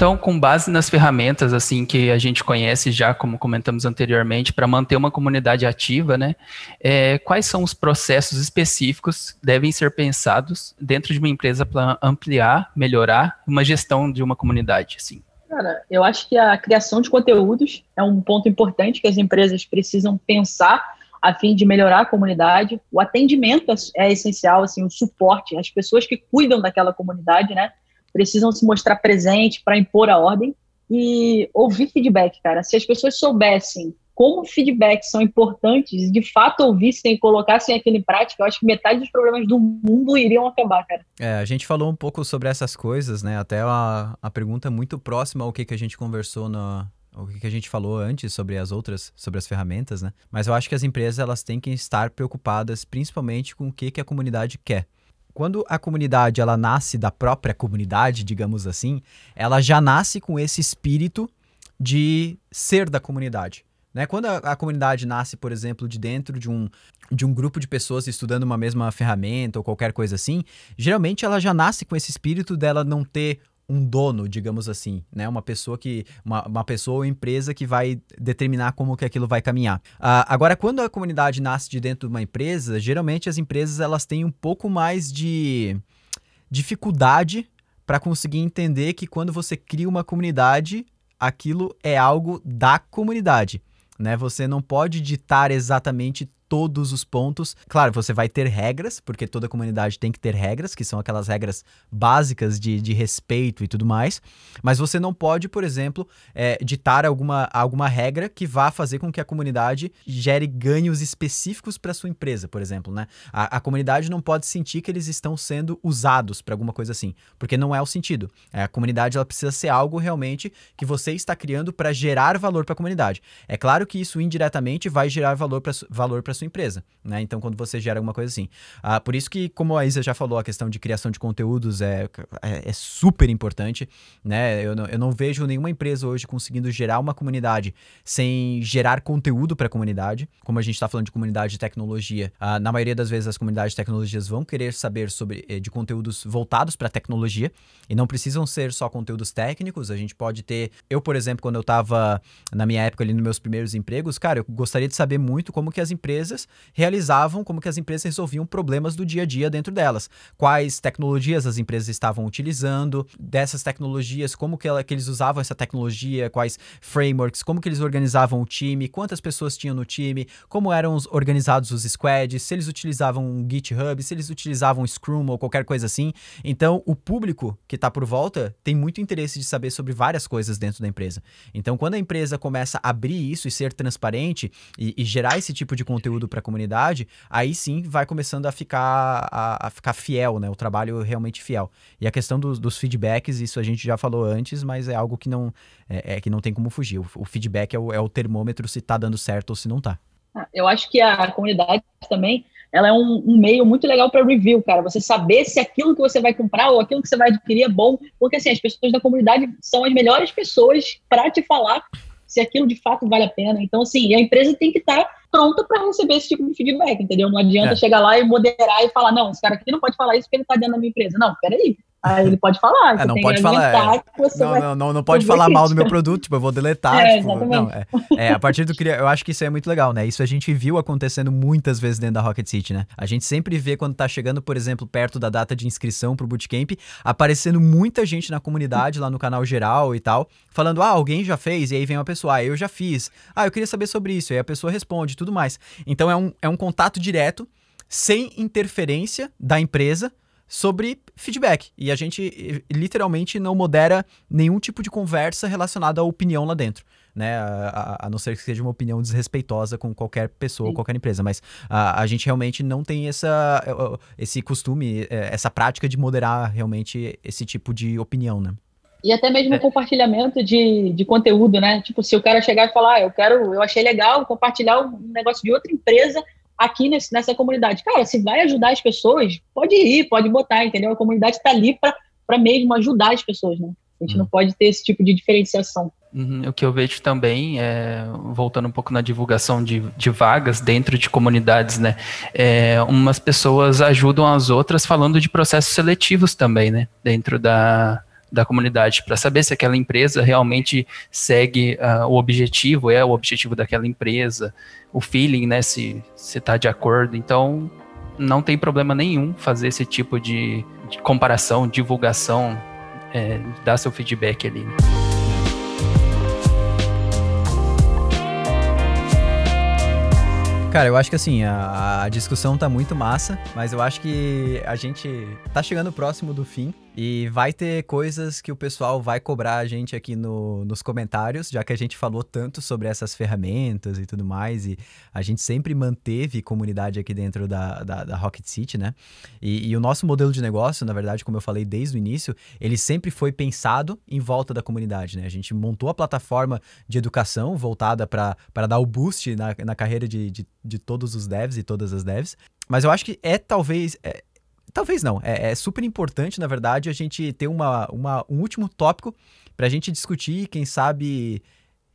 Então, com base nas ferramentas assim que a gente conhece já, como comentamos anteriormente, para manter uma comunidade ativa, né? É, quais são os processos específicos devem ser pensados dentro de uma empresa para ampliar, melhorar uma gestão de uma comunidade, assim? Cara, eu acho que a criação de conteúdos é um ponto importante que as empresas precisam pensar a fim de melhorar a comunidade. O atendimento é essencial, assim, o suporte, as pessoas que cuidam daquela comunidade, né? Precisam se mostrar presente para impor a ordem e ouvir feedback, cara. Se as pessoas soubessem como feedbacks são importantes, de fato ouvissem e colocassem aquilo em prática, eu acho que metade dos problemas do mundo iriam acabar, cara. É, a gente falou um pouco sobre essas coisas, né? Até a, a pergunta muito próxima ao que, que a gente conversou na, o que a gente falou antes sobre as outras, sobre as ferramentas, né? Mas eu acho que as empresas elas têm que estar preocupadas principalmente com o que, que a comunidade quer quando a comunidade ela nasce da própria comunidade, digamos assim, ela já nasce com esse espírito de ser da comunidade. Né? Quando a, a, comunidade nasce, por exemplo, de dentro de um, de um grupo de pessoas estudando uma mesma ferramenta ou qualquer coisa assim, geralmente ela já nasce com esse espírito dela não ter um dono, digamos assim, né? Uma pessoa que. Uma, uma pessoa ou empresa que vai determinar como que aquilo vai caminhar. Uh, agora, quando a comunidade nasce de dentro de uma empresa, geralmente as empresas elas têm um pouco mais de dificuldade para conseguir entender que quando você cria uma comunidade, aquilo é algo da comunidade. Né? Você não pode ditar exatamente todos os pontos. Claro, você vai ter regras, porque toda comunidade tem que ter regras, que são aquelas regras básicas de, de respeito e tudo mais. Mas você não pode, por exemplo, é, ditar alguma, alguma regra que vá fazer com que a comunidade gere ganhos específicos para sua empresa, por exemplo. Né? A, a, comunidade não pode sentir que eles estão sendo usados para alguma coisa assim, porque não é o sentido. É, a comunidade ela precisa ser algo realmente que você está criando para gerar valor para a comunidade. É claro que isso indiretamente vai gerar valor para valor sua empresa, né? Então, quando você gera alguma coisa assim. Ah, por isso que, como a Isa já falou, a questão de criação de conteúdos é, é, é super importante, né? Eu não, eu não vejo nenhuma empresa hoje conseguindo gerar uma comunidade sem gerar conteúdo para a comunidade. Como a gente está falando de comunidade de tecnologia, ah, na maioria das vezes as comunidades de tecnologias vão querer saber sobre eh, de conteúdos voltados para tecnologia e não precisam ser só conteúdos técnicos. A gente pode ter, eu por exemplo, quando eu estava na minha época ali nos meus primeiros empregos, cara, eu gostaria de saber muito como que as empresas empresas realizavam, como que as empresas resolviam problemas do dia a dia dentro delas. Quais tecnologias as empresas estavam utilizando, dessas tecnologias, como que, ela, que eles usavam essa tecnologia, quais frameworks, como que eles organizavam o time, quantas pessoas tinham no time, como eram os, organizados os squads, se eles utilizavam um GitHub, se eles utilizavam Scrum ou qualquer coisa assim. Então, o público que está por volta tem muito interesse de saber sobre várias coisas dentro da empresa. Então, quando a empresa começa a abrir isso e ser transparente e, e gerar esse tipo de conteúdo conteúdo para a comunidade, aí sim vai começando a ficar, a, a, ficar fiel, né? O trabalho realmente fiel. E a questão dos, dos feedbacks, isso a gente já falou antes, mas é algo que não, é, é que não tem como fugir. O, o feedback é o, é o, termômetro se está dando certo ou se não está. Ah, eu acho que a comunidade também ela é um, um meio muito legal para review, cara. Você saber se aquilo que você vai comprar ou aquilo que você vai adquirir é bom, porque assim as pessoas da comunidade são as melhores pessoas para te falar se aquilo de fato vale a pena. Então, assim, a empresa tem que estar tá pronta para receber esse tipo de feedback, entendeu? Não adianta é. chegar lá e moderar e falar, não, esse cara aqui não pode falar isso porque ele está dentro da minha empresa. Não, peraí. Aí ele pode falar. É, não pode falar. É. Não, não, não, não, pode falar mal do meu produto, tipo, eu vou deletar. É, tipo, não, é, é, a partir do eu acho que isso é muito legal, né? Isso a gente viu acontecendo muitas vezes dentro da Rocket City, né? A gente sempre vê quando tá chegando, por exemplo, perto da data de inscrição pro bootcamp, aparecendo muita gente na comunidade, lá no canal geral e tal, falando: "Ah, alguém já fez?" E aí vem uma pessoa: "Ah, eu já fiz." "Ah, eu queria saber sobre isso." E aí a pessoa responde, tudo mais. Então é um, é um contato direto sem interferência da empresa sobre feedback. E a gente literalmente não modera nenhum tipo de conversa relacionada à opinião lá dentro. Né, a, a, não ser que seja uma opinião desrespeitosa com qualquer pessoa ou qualquer empresa, mas a, a gente realmente não tem essa, esse costume, é, essa prática de moderar realmente esse tipo de opinião, né? E até mesmo é. compartilhamento de, de conteúdo, né? Tipo, se o cara chegar e falar, ah, eu quero, eu achei legal compartilhar um negócio de outra empresa aqui nesse, nessa comunidade. Cara, se vai ajudar as pessoas, pode ir, pode botar, entendeu? A comunidade está ali para mesmo ajudar as pessoas, né? A gente uhum. não pode ter esse tipo de diferenciação. Uhum, o que eu vejo também, é, voltando um pouco na divulgação de, de vagas dentro de comunidades, né? É, umas pessoas ajudam as outras falando de processos seletivos também, né? Dentro da, da comunidade para saber se aquela empresa realmente segue uh, o objetivo, é o objetivo daquela empresa, o feeling, né, se está de acordo. Então, não tem problema nenhum fazer esse tipo de, de comparação, divulgação, é, dar seu feedback ali. Cara, eu acho que assim, a, a, discussão tá muito massa, mas eu acho que a gente tá chegando próximo do fim. E vai ter coisas que o pessoal vai cobrar a gente aqui no, nos comentários, já que a gente falou tanto sobre essas ferramentas e tudo mais, e a gente sempre manteve comunidade aqui dentro da, da, da Rocket City, né? E, e, o nosso modelo de negócio, na verdade, como eu falei desde o início, ele sempre foi pensado em volta da comunidade, né? A gente montou a plataforma de educação voltada para dar o boost na, na carreira de, de, de todos os devs e todas as devs. Mas eu acho que é talvez. É, Talvez não. É, é, super importante, na verdade, a gente ter uma, uma, um último tópico para a gente discutir, quem sabe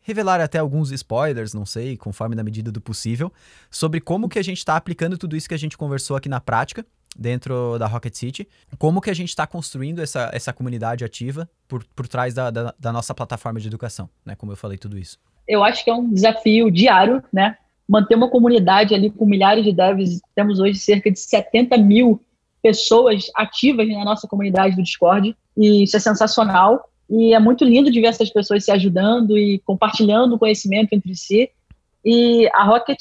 revelar até alguns spoilers, não sei, conforme na medida do possível, sobre como que a gente está aplicando tudo isso que a gente conversou aqui na prática dentro da Rocket City. Como que a gente está construindo essa, essa comunidade ativa por, por trás da, da, da, nossa plataforma de educação, né? Como eu falei tudo isso. Eu acho que é um desafio diário, né? Manter uma comunidade ali com milhares de devs. Temos hoje cerca de 70 mil pessoas ativas na nossa comunidade do Discord. E isso é sensacional. E é muito lindo de ver essas pessoas se ajudando e compartilhando conhecimento entre si. E a Rocket,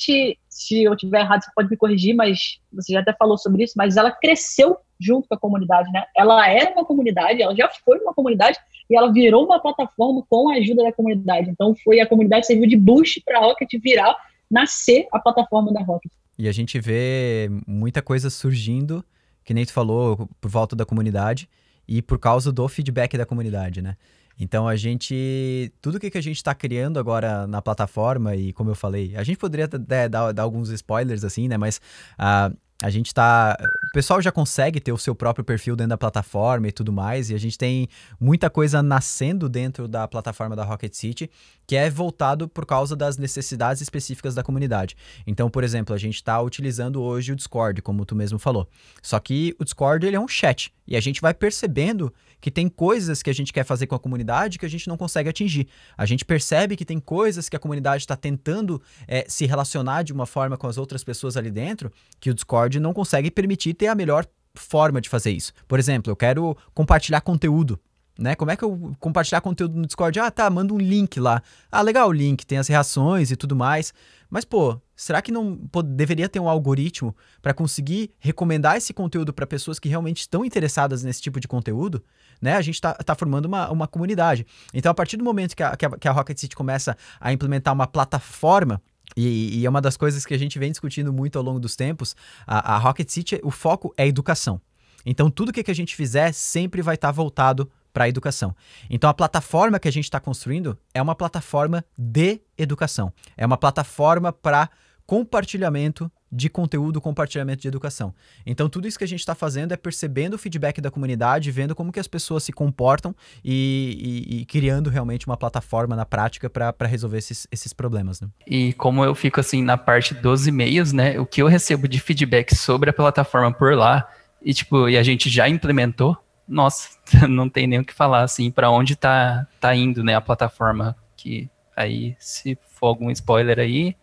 se eu tiver errado, você pode me corrigir, mas você já até falou sobre isso, mas ela cresceu junto com a comunidade, né? Ela era uma comunidade, ela já foi uma comunidade e ela virou uma plataforma com a ajuda da comunidade. Então foi a comunidade serviu de boost para a Rocket virar, nascer a plataforma da Rocket. E a gente vê muita coisa surgindo, que nem tu falou, por volta da comunidade e por causa do feedback da comunidade, né? Então a gente. Tudo que, que a gente está criando agora na plataforma, e como eu falei, a gente poderia dar, dar, alguns spoilers assim, né? Mas uh, a gente está. O pessoal já consegue ter o seu próprio perfil dentro da plataforma e tudo mais, e a gente tem muita coisa nascendo dentro da plataforma da Rocket City que é voltado por causa das necessidades específicas da comunidade. Então, por exemplo, a gente está utilizando hoje o Discord, como tu mesmo falou. Só que o Discord ele é um chat e a gente vai percebendo que tem coisas que a gente quer fazer com a comunidade que a gente não consegue atingir. A gente percebe que tem coisas que a comunidade está tentando é, se relacionar de uma forma com as outras pessoas ali dentro que o Discord não consegue permitir ter a melhor forma de fazer isso. Por exemplo, eu quero compartilhar conteúdo né? Como é que eu compartilhar conteúdo no Discord? Ah, tá, manda um link lá. Ah, legal o link, tem as reações e tudo mais. Mas, pô, será que não pô, deveria ter um algoritmo para conseguir recomendar esse conteúdo para pessoas que realmente estão interessadas nesse tipo de conteúdo? Né? A gente está tá formando uma, uma comunidade. Então, a partir do momento que a, que a, que a Rocket City começa a implementar uma plataforma e, e, é uma das coisas que a gente vem discutindo muito ao longo dos tempos. A, a Rocket City, o foco é educação. Então, tudo que, que a gente fizer sempre vai estar tá voltado para a educação. Então, a plataforma que a gente está construindo é uma plataforma de educação. É uma plataforma para compartilhamento de conteúdo, compartilhamento de educação. Então, tudo isso que a gente está fazendo é percebendo o feedback da comunidade, vendo como que as pessoas se comportam e, e, e criando realmente uma plataforma na prática para resolver esses, esses problemas. Né? E como eu fico assim na parte dos e-mails, né? O que eu recebo de feedback sobre a plataforma por lá, e tipo, e a gente já implementou, nossa, não tem nem o que falar, assim, para onde tá, tá indo, né, a plataforma, que aí, se for algum spoiler aí,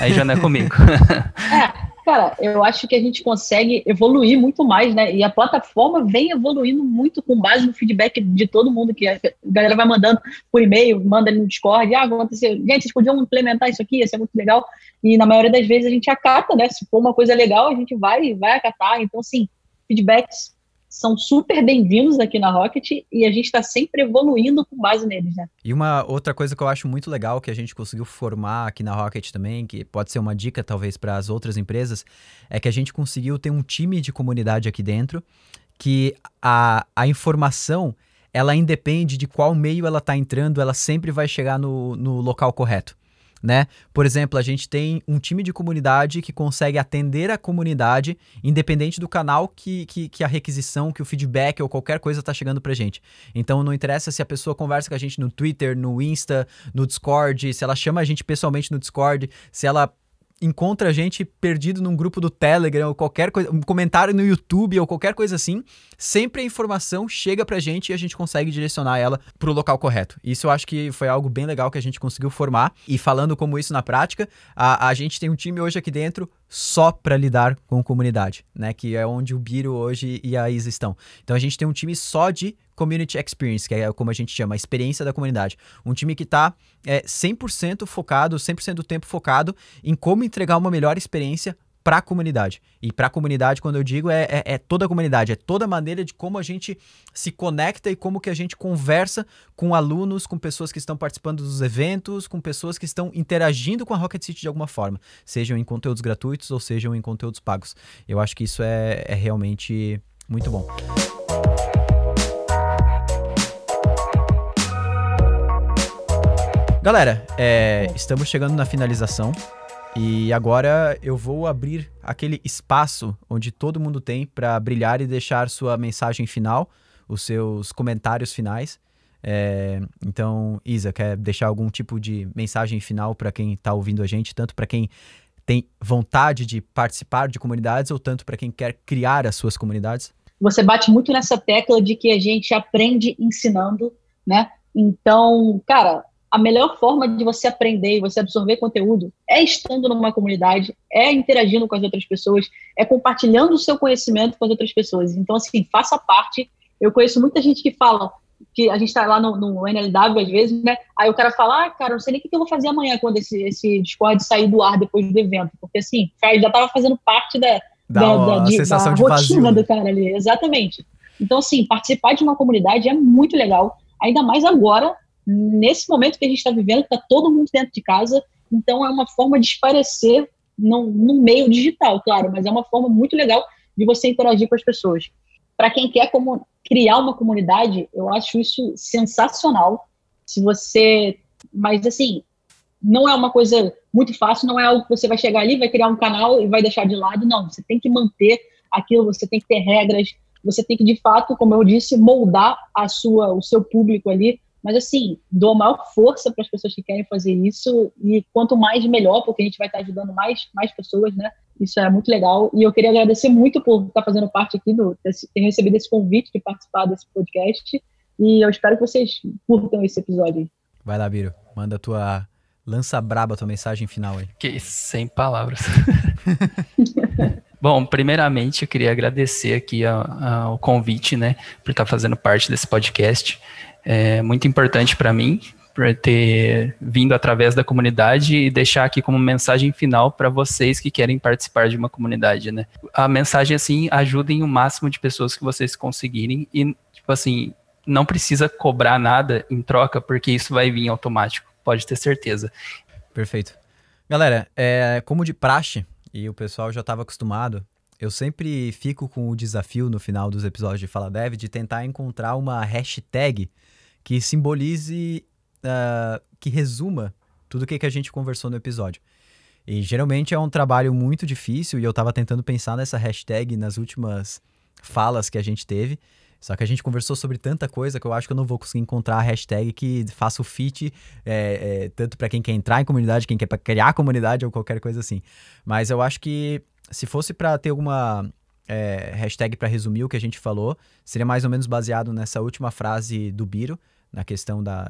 aí já não é comigo. é, cara, eu acho que a gente consegue evoluir muito mais, né, e a plataforma vem evoluindo muito com base no feedback de todo mundo, que a galera vai mandando por e-mail, manda ali no Discord, ah, acontecer, gente, vocês podiam implementar isso aqui, ia ser muito legal, e na maioria das vezes a gente acata, né, se for uma coisa legal, a gente vai, vai acatar, então, assim, feedbacks são super bem-vindos aqui na Rocket e a gente está sempre evoluindo com base neles, né? E uma outra coisa que eu acho muito legal que a gente conseguiu formar aqui na Rocket também, que pode ser uma dica talvez para as outras empresas, é que a gente conseguiu ter um time de comunidade aqui dentro que a, a informação ela independe de qual meio ela está entrando, ela sempre vai chegar no, no local correto né? Por exemplo, a gente tem um time de comunidade que consegue atender a comunidade, independente do canal que, que, que a requisição, que o feedback ou qualquer coisa está chegando pra gente. Então não interessa se a pessoa conversa com a gente no Twitter, no Insta, no Discord, se ela chama a gente pessoalmente no Discord, se ela encontra a gente perdido num grupo do Telegram ou qualquer coisa, um comentário no YouTube ou qualquer coisa assim, sempre a informação chega pra gente e a gente consegue direcionar ela pro local correto. Isso eu acho que foi algo bem legal que a gente conseguiu formar. E falando como isso na prática, a, a gente tem um time hoje aqui dentro só para lidar com comunidade, né? Que é onde o Biro hoje e a Isa estão. Então a gente tem um time só de Community Experience, que é como a gente chama, a experiência da comunidade. Um time que está é, 100% focado, 100% do tempo focado em como entregar uma melhor experiência para a comunidade. E para a comunidade, quando eu digo, é, é, é, toda a comunidade, é toda a maneira de como a gente se conecta e como que a gente conversa com alunos, com pessoas que estão participando dos eventos, com pessoas que estão interagindo com a Rocket City de alguma forma, sejam em conteúdos gratuitos ou sejam em conteúdos pagos. Eu acho que isso é, é realmente muito bom. Galera, é, estamos chegando na finalização. E agora eu vou abrir aquele espaço onde todo mundo tem para brilhar e deixar sua mensagem final, os seus comentários finais. É, então, Isa, quer deixar algum tipo de mensagem final para quem está ouvindo a gente, tanto para quem tem vontade de participar de comunidades ou tanto para quem quer criar as suas comunidades? Você bate muito nessa tecla de que a gente aprende ensinando, né? Então, cara, a melhor forma de você aprender e você absorver conteúdo é estando numa comunidade, é interagindo com as outras pessoas, é compartilhando o seu conhecimento com as outras pessoas. Então, assim, faça parte. Eu conheço muita gente que fala que a gente está lá no, no, NLW às vezes, né? Aí o cara fala, ah, cara, não sei nem o que eu vou fazer amanhã quando esse, esse Discord sair do ar depois do evento. Porque, assim, já estava fazendo parte da, da, da, da, de, da de rotina vazio. do cara ali. Exatamente. Então, assim, participar de uma comunidade é muito legal, ainda mais agora, nesse momento que a gente está vivendo, está todo mundo dentro de casa, então é uma forma de esparecer no, no meio digital, claro, mas é uma forma muito legal de você interagir com as pessoas. Para quem quer como criar uma comunidade, eu acho isso sensacional. Se você, mas assim, não é uma coisa muito fácil, não é algo que você vai chegar ali, vai criar um canal e vai deixar de lado, não. Você tem que manter aquilo, você tem que ter regras, você tem que de fato, como eu disse, moldar a sua, o seu público ali mas, assim, dou a maior força para as pessoas que querem fazer isso. E quanto mais, melhor, porque a gente vai estar ajudando mais, mais pessoas, né? Isso é muito legal. E eu queria agradecer muito por estar fazendo parte aqui, do, ter recebido esse convite de participar desse podcast. E eu espero que vocês curtam esse episódio. Vai lá, Biro. Manda a tua. Lança braba a tua mensagem final aí. Que sem palavras. Bom, primeiramente eu queria agradecer aqui o convite, né, por estar fazendo parte desse podcast é muito importante para mim, por ter vindo através da comunidade e deixar aqui como mensagem final para vocês que querem participar de uma comunidade, né? A mensagem assim, ajudem o máximo de pessoas que vocês conseguirem e tipo assim, não precisa cobrar nada em troca porque isso vai vir automático, pode ter certeza. Perfeito. Galera, é, como de praxe, e o pessoal já estava acostumado, eu sempre fico com o desafio no final dos episódios de Fala Dev de tentar encontrar uma hashtag que simbolize, uh, que resuma tudo o que, que a gente conversou no episódio. E geralmente é um trabalho muito difícil e eu estava tentando pensar nessa hashtag nas últimas falas que a gente teve. Só que a gente conversou sobre tanta coisa que eu acho que eu não vou conseguir encontrar a hashtag que faça o fit, é, é, tanto para quem quer entrar em comunidade, quem quer criar comunidade ou qualquer coisa assim. Mas eu acho que se fosse para ter alguma é, hashtag para resumir o que a gente falou, seria mais ou menos baseado nessa última frase do Biro, na questão da,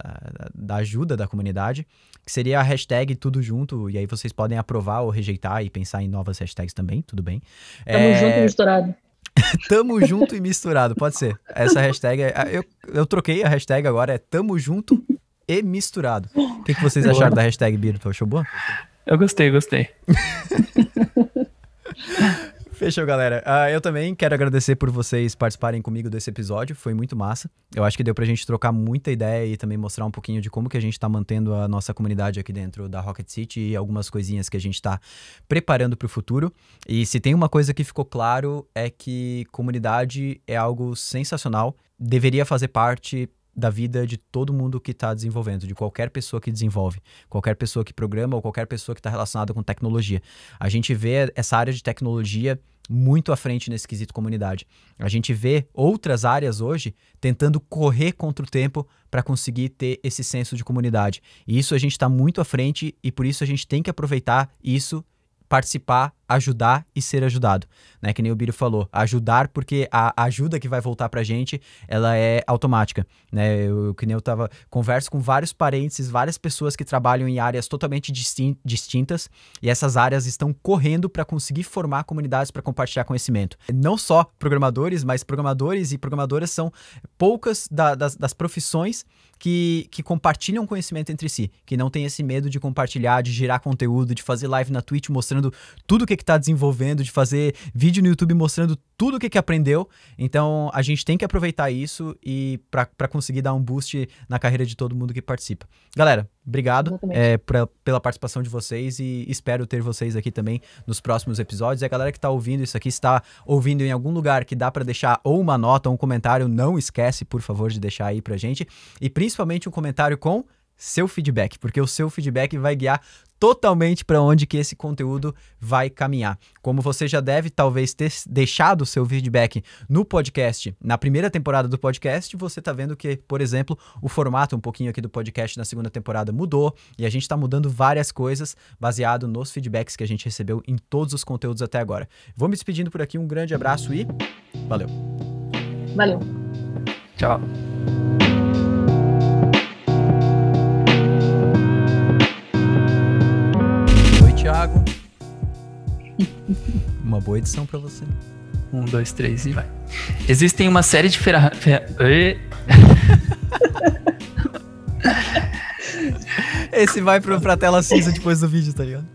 da ajuda da comunidade, que seria a hashtag tudo junto, e aí vocês podem aprovar ou rejeitar e pensar em novas hashtags também, tudo bem. Tamo é... junto e misturado. tamo junto e misturado, pode ser. Essa hashtag, é, eu, eu troquei a hashtag agora, é tamo junto e misturado. O que, que vocês acharam da hashtag Birto? Achou boa? Eu gostei, gostei. Fechou, galera. Uh, eu também quero agradecer por vocês participarem comigo desse episódio. Foi muito massa. Eu acho que deu pra gente trocar muita ideia e também mostrar um pouquinho de como que a gente tá mantendo a nossa comunidade aqui dentro da Rocket City e algumas coisinhas que a gente tá preparando pro futuro. E se tem uma coisa que ficou claro é que comunidade é algo sensacional. Deveria fazer parte da vida de todo mundo que está desenvolvendo, de qualquer pessoa que desenvolve, qualquer pessoa que programa ou qualquer pessoa que está relacionada com tecnologia. A gente vê essa área de tecnologia muito à frente nesse quesito comunidade. A gente vê outras áreas hoje tentando correr contra o tempo para conseguir ter esse senso de comunidade. E isso a gente está muito à frente e por isso a gente tem que aproveitar isso participar, ajudar e ser ajudado, né? Que nem o Biro falou, ajudar porque a ajuda que vai voltar pra gente, ela é automática, né? Eu, que nem eu tava, converso com vários parentes, várias pessoas que trabalham em áreas totalmente distintas e essas áreas estão correndo para conseguir formar comunidades para compartilhar conhecimento. Não só programadores, mas programadores e programadoras são poucas da, das, das profissões que, que compartilham conhecimento entre si, que não tem esse medo de compartilhar, de gerar conteúdo, de fazer live na Twitch mostrando tudo o que está desenvolvendo, de fazer vídeo no YouTube mostrando tudo o que, que aprendeu. Então a gente tem que aproveitar isso e para conseguir dar um boost na carreira de todo mundo que participa. Galera, obrigado é, pra, pela participação de vocês e espero ter vocês aqui também nos próximos episódios. E a galera que está ouvindo isso aqui está ouvindo em algum lugar que dá para deixar ou uma nota ou um comentário, não esquece, por favor, de deixar aí pra gente. E principalmente um comentário com seu feedback, porque o seu feedback vai guiar totalmente para onde que esse conteúdo vai caminhar. Como você já deve talvez ter deixado o seu feedback no podcast, na primeira temporada do podcast, você está vendo que, por exemplo, o formato um pouquinho aqui do podcast na segunda temporada mudou e a gente está mudando várias coisas baseado nos feedbacks que a gente recebeu em todos os conteúdos até agora. Vou me despedindo por aqui, um grande abraço e valeu. Valeu. Tchau. Thiago. Uma boa edição para você. Um, dois, três e vai. Existem uma série de ferramentas. Esse vai pro, pra tela cinza depois do vídeo, tá ligado?